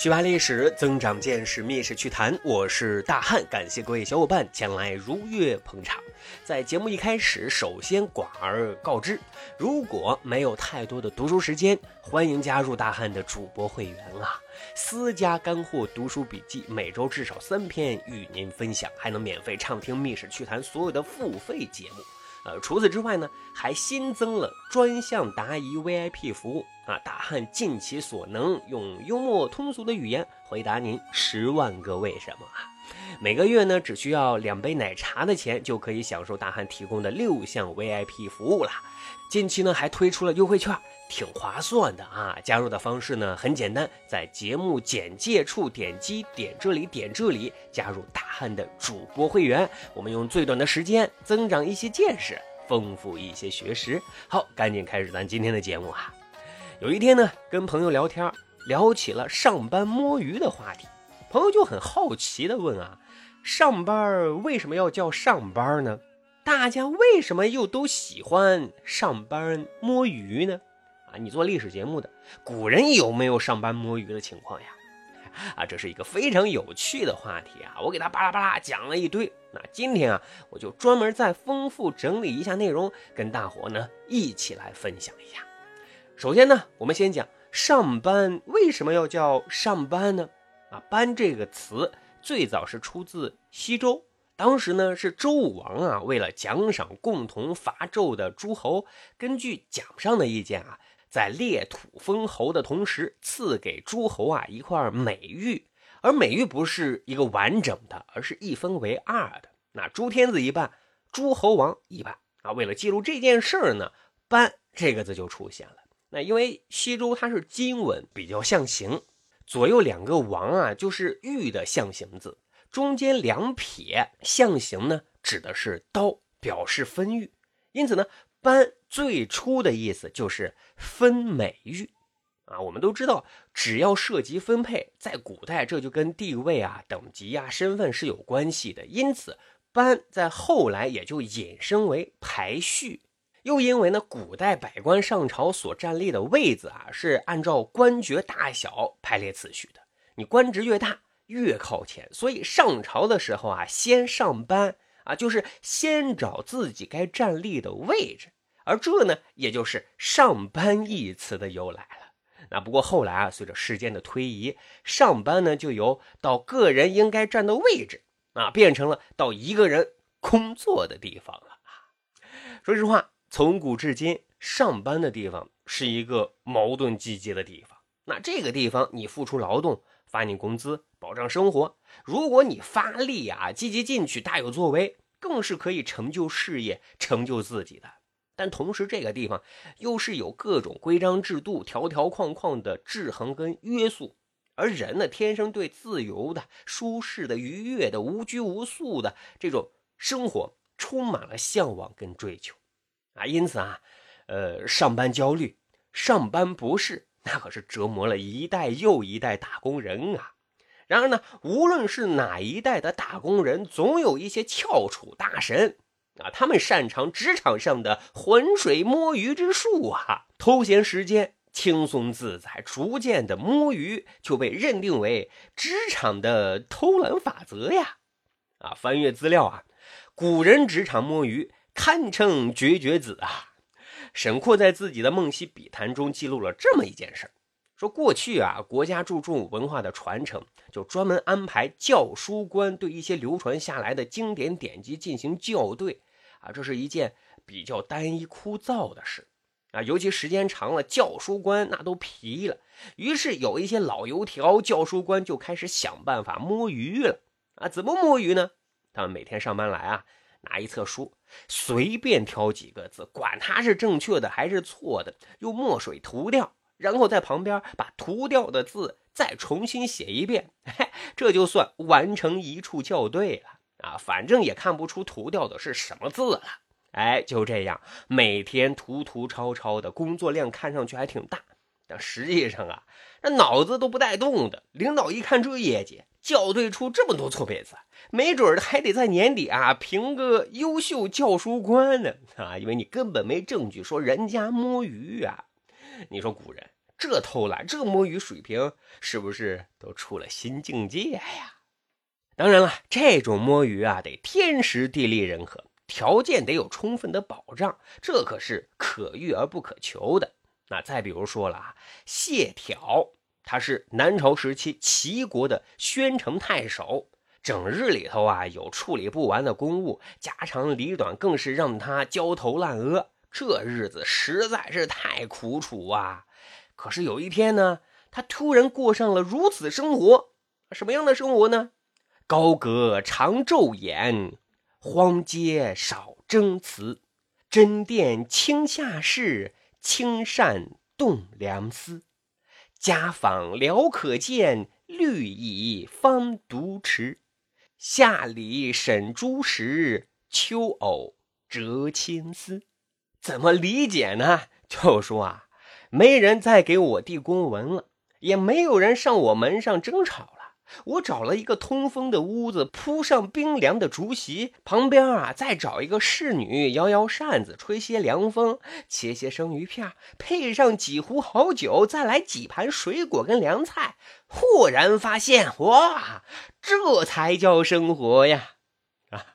去扒历史，增长见识，密室趣谈。我是大汉，感谢各位小伙伴前来如约捧场。在节目一开始，首先广而告之：如果没有太多的读书时间，欢迎加入大汉的主播会员啊！私家干货读书笔记，每周至少三篇与您分享，还能免费畅听密室趣谈所有的付费节目。呃，除此之外呢，还新增了专项答疑 VIP 服务啊！大汉尽其所能，用幽默通俗的语言回答您十万个为什么啊！每个月呢，只需要两杯奶茶的钱，就可以享受大汉提供的六项 VIP 服务了。近期呢，还推出了优惠券。挺划算的啊！加入的方式呢很简单，在节目简介处点击点这里点这里，加入大汉的主播会员。我们用最短的时间增长一些见识，丰富一些学识。好，赶紧开始咱今天的节目啊。有一天呢，跟朋友聊天，聊起了上班摸鱼的话题，朋友就很好奇的问啊：上班为什么要叫上班呢？大家为什么又都喜欢上班摸鱼呢？啊，你做历史节目的，古人有没有上班摸鱼的情况呀？啊，这是一个非常有趣的话题啊！我给他巴拉巴拉讲了一堆。那今天啊，我就专门再丰富整理一下内容，跟大伙呢一起来分享一下。首先呢，我们先讲上班为什么要叫上班呢？啊，班这个词最早是出自西周，当时呢是周武王啊，为了奖赏共同伐纣的诸侯，根据奖上的意见啊。在裂土封侯的同时，赐给诸侯啊一块美玉，而美玉不是一个完整的，而是一分为二的。那诸天子一半，诸侯王一半啊。为了记录这件事儿呢，班这个字就出现了。那因为西周它是金文，比较象形，左右两个王啊就是玉的象形字，中间两撇象形呢指的是刀，表示分玉。因此呢。班最初的意思就是分美玉啊，我们都知道，只要涉及分配，在古代这就跟地位啊、等级啊、身份是有关系的。因此，班在后来也就引申为排序。又因为呢，古代百官上朝所站立的位子啊，是按照官爵大小排列次序的，你官职越大越靠前，所以上朝的时候啊，先上班。啊，就是先找自己该站立的位置，而这呢，也就是“上班”一词的由来了。那不过后来啊，随着时间的推移，“上班”呢就由到个人应该站的位置啊，变成了到一个人工作的地方了啊。说实话，从古至今，上班的地方是一个矛盾积极的地方。那这个地方，你付出劳动。发你工资，保障生活。如果你发力啊，积极进取，大有作为，更是可以成就事业，成就自己的。但同时，这个地方又是有各种规章制度、条条框框的制衡跟约束。而人呢，天生对自由的、舒适的、愉悦的、无拘无束的这种生活，充满了向往跟追求啊。因此啊，呃，上班焦虑，上班不适。那可是折磨了一代又一代打工人啊！然而呢，无论是哪一代的打工人，总有一些翘楚大神啊，他们擅长职场上的浑水摸鱼之术啊，偷闲时间轻松自在，逐渐的摸鱼就被认定为职场的偷懒法则呀！啊，翻阅资料啊，古人职场摸鱼堪称绝绝子啊！沈括在自己的《梦溪笔谈》中记录了这么一件事说过去啊，国家注重文化的传承，就专门安排教书官对一些流传下来的经典典籍进行校对，啊，这是一件比较单一枯燥的事，啊，尤其时间长了，教书官那都疲了，于是有一些老油条教书官就开始想办法摸鱼了，啊，怎么摸鱼呢？他们每天上班来啊。拿一册书，随便挑几个字，管它是正确的还是错的，用墨水涂掉，然后在旁边把涂掉的字再重新写一遍，这就算完成一处校对了啊！反正也看不出涂掉的是什么字了。哎，就这样，每天涂涂抄抄的工作量看上去还挺大，实际上啊，那脑子都不带动的。领导一看这业绩。校对出这么多错别字，没准还得在年底啊评个优秀教书官呢啊！因为你根本没证据说人家摸鱼啊。你说古人这偷懒，这摸鱼水平是不是都出了新境界呀？当然了，这种摸鱼啊，得天时地利人和，条件得有充分的保障，这可是可遇而不可求的。那再比如说了啊，谢朓，他是南朝时期齐国的宣城太守，整日里头啊有处理不完的公务，家长里短更是让他焦头烂额，这日子实在是太苦楚啊。可是有一天呢，他突然过上了如此生活，什么样的生活呢？高阁常昼掩，荒街少征辞，真殿清下事，清善动良思。家访辽可见，绿蚁方独持。夏里审诸时，秋藕折青丝。怎么理解呢？就说啊。没人再给我递公文了，也没有人上我门上争吵了。我找了一个通风的屋子，铺上冰凉的竹席，旁边啊再找一个侍女摇摇扇子，吹些凉风，切些生鱼片，配上几壶好酒，再来几盘水果跟凉菜。忽然发现，哇，这才叫生活呀！啊，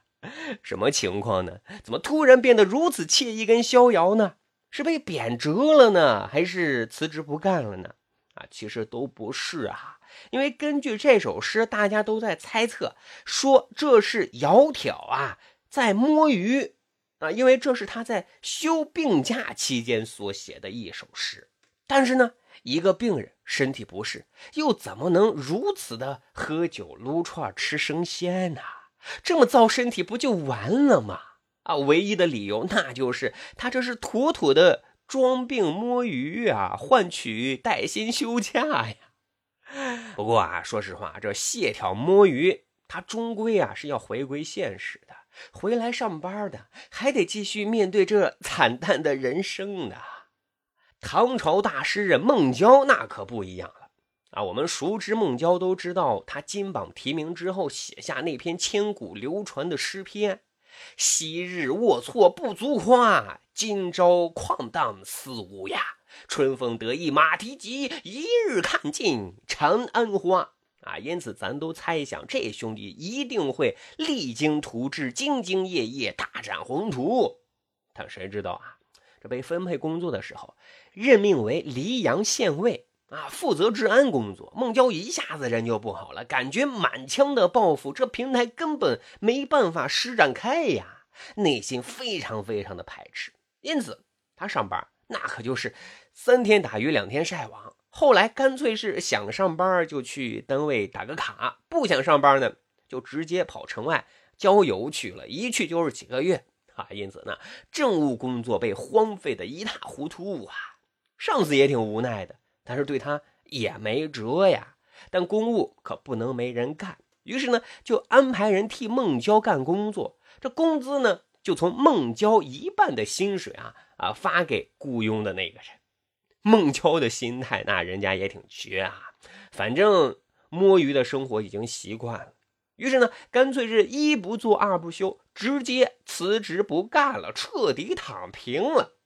什么情况呢？怎么突然变得如此惬意跟逍遥呢？是被贬谪了呢，还是辞职不干了呢？啊，其实都不是啊。因为根据这首诗，大家都在猜测，说这是窈窕啊在摸鱼啊，因为这是他在休病假期间所写的一首诗。但是呢，一个病人身体不适，又怎么能如此的喝酒撸串吃生鲜呢？这么糟身体不就完了吗？啊，唯一的理由那就是他这是妥妥的装病摸鱼啊，换取带薪休假呀。不过啊，说实话，这谢挑摸鱼，他终归啊是要回归现实的，回来上班的，还得继续面对这惨淡的人生呢。唐朝大诗人孟郊那可不一样了啊，我们熟知孟郊，都知道他金榜题名之后写下那篇千古流传的诗篇。昔日龌龊不足夸，今朝旷荡思无涯。春风得意马蹄疾，一日看尽长安花。啊，因此咱都猜想，这兄弟一定会励精图治、兢兢业业、大展宏图。但谁知道啊，这被分配工作的时候，任命为黎阳县尉。啊，负责治安工作，孟郊一下子人就不好了，感觉满腔的抱负，这平台根本没办法施展开呀，内心非常非常的排斥。因此，他上班那可就是三天打鱼两天晒网。后来干脆是想上班就去单位打个卡，不想上班呢，就直接跑城外郊游去了，一去就是几个月啊。因此呢，政务工作被荒废的一塌糊涂啊。上司也挺无奈的。但是对他也没辙呀，但公务可不能没人干，于是呢，就安排人替孟郊干工作，这工资呢，就从孟郊一半的薪水啊啊发给雇佣的那个人。孟郊的心态，那人家也挺绝啊，反正摸鱼的生活已经习惯了，于是呢，干脆是一不做二不休，直接辞职不干了，彻底躺平了。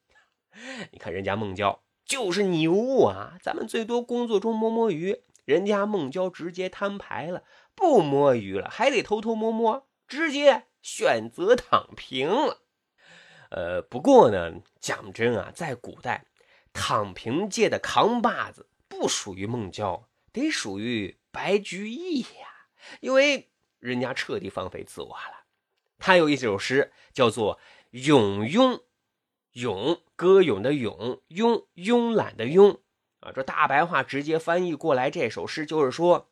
你看人家孟郊。就是牛啊！咱们最多工作中摸摸鱼，人家孟郊直接摊牌了，不摸鱼了，还得偷偷摸摸，直接选择躺平了。呃，不过呢，讲真啊，在古代，躺平界的扛把子不属于孟郊，得属于白居易呀，因为人家彻底放飞自我了。他有一首诗叫做《咏庸》。咏歌咏的咏，慵慵懒的慵啊，这大白话直接翻译过来，这首诗就是说，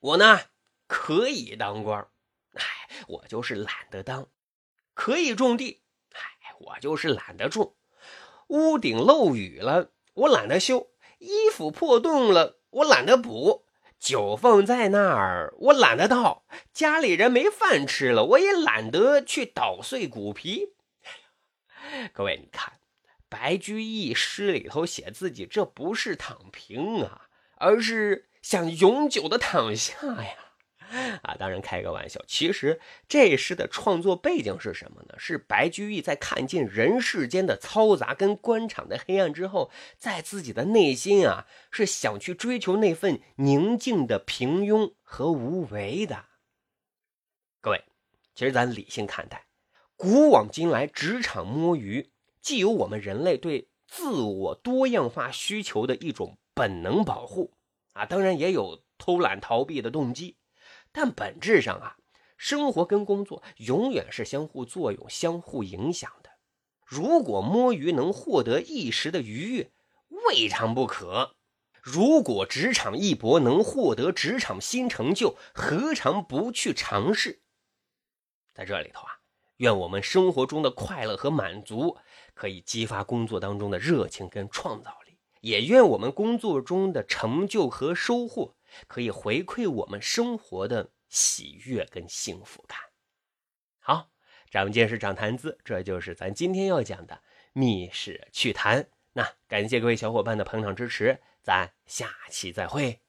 我呢可以当官，我就是懒得当；可以种地，哎，我就是懒得种；屋顶漏雨了，我懒得修；衣服破洞了，我懒得补；酒放在那儿，我懒得倒；家里人没饭吃了，我也懒得去捣碎骨皮。各位，你看，白居易诗里头写自己，这不是躺平啊，而是想永久的躺下呀。啊，当然开个玩笑。其实这诗的创作背景是什么呢？是白居易在看尽人世间的嘈杂跟官场的黑暗之后，在自己的内心啊，是想去追求那份宁静的平庸和无为的。各位，其实咱理性看待，古往今来，职场摸鱼既有我们人类对自我多样化需求的一种本能保护啊，当然也有偷懒逃避的动机。但本质上啊，生活跟工作永远是相互作用、相互影响的。如果摸鱼能获得一时的愉悦，未尝不可；如果职场一搏能获得职场新成就，何尝不去尝试？在这里头啊，愿我们生活中的快乐和满足可以激发工作当中的热情跟创造力，也愿我们工作中的成就和收获。可以回馈我们生活的喜悦跟幸福感。好，长见识，长谈资，这就是咱今天要讲的密室趣谈。那感谢各位小伙伴的捧场支持，咱下期再会。